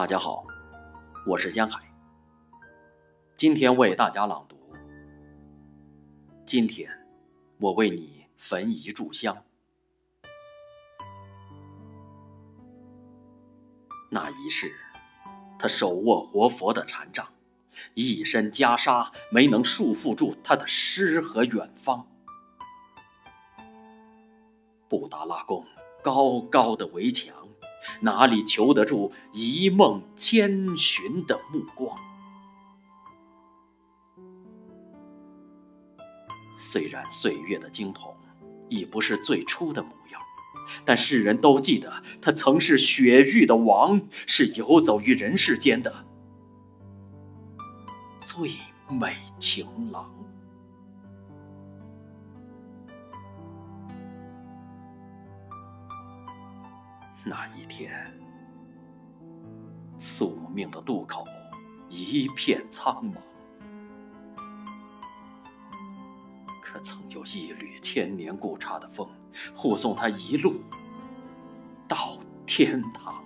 大家好，我是江海。今天为大家朗读。今天，我为你焚一炷香。那一世，他手握活佛的禅杖，一身袈裟没能束缚住他的诗和远方。布达拉宫高高的围墙。哪里求得住一梦千寻的目光？虽然岁月的惊童已不是最初的模样，但世人都记得他曾是雪域的王，是游走于人世间的最美情郎。那一天，宿命的渡口一片苍茫，可曾有一缕千年固刹的风，护送他一路到天堂？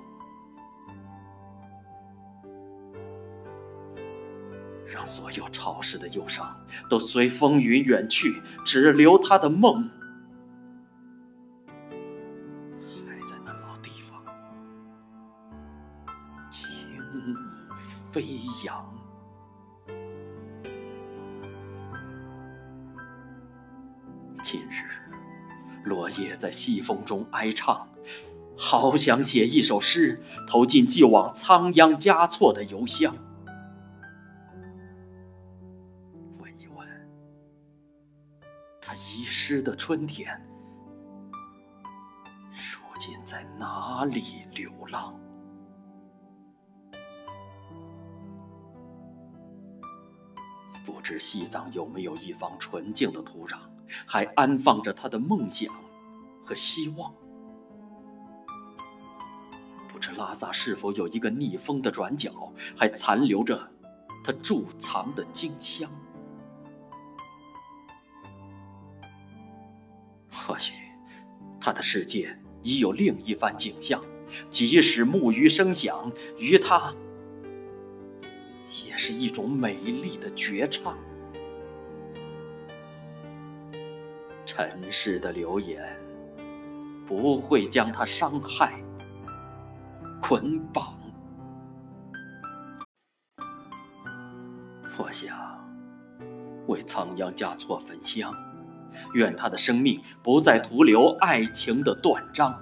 让所有潮湿的忧伤都随风云远去，只留他的梦。老地方轻舞飞扬。今日，落叶在西风中哀唱，好想写一首诗，投进寄往仓央嘉措的邮箱。问一问，他遗失的春天，如今在哪里流浪？不知西藏有没有一方纯净的土壤，还安放着他的梦想和希望？不知拉萨是否有一个逆风的转角，还残留着他贮藏的经香？或许，他的世界已有另一番景象，即使木鱼声响，于他。也是一种美丽的绝唱。尘世的流言不会将他伤害、捆绑。我想为仓央嘉措焚香，愿他的生命不再徒留爱情的断章。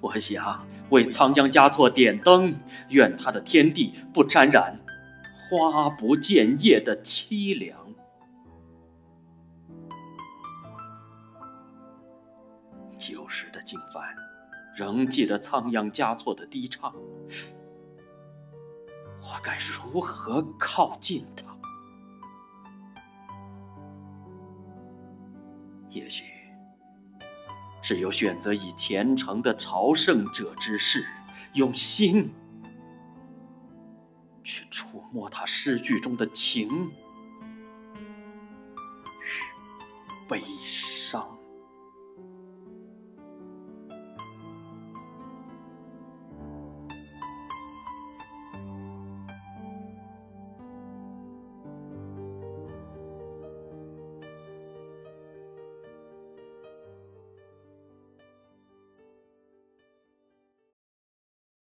我想为仓央嘉措点灯，愿他的天地不沾染花不见叶的凄凉。旧时的经幡仍记得仓央嘉措的低唱，我该如何靠近他？也许。只有选择以虔诚的朝圣者之势，用心去触摸他诗句中的情与悲伤。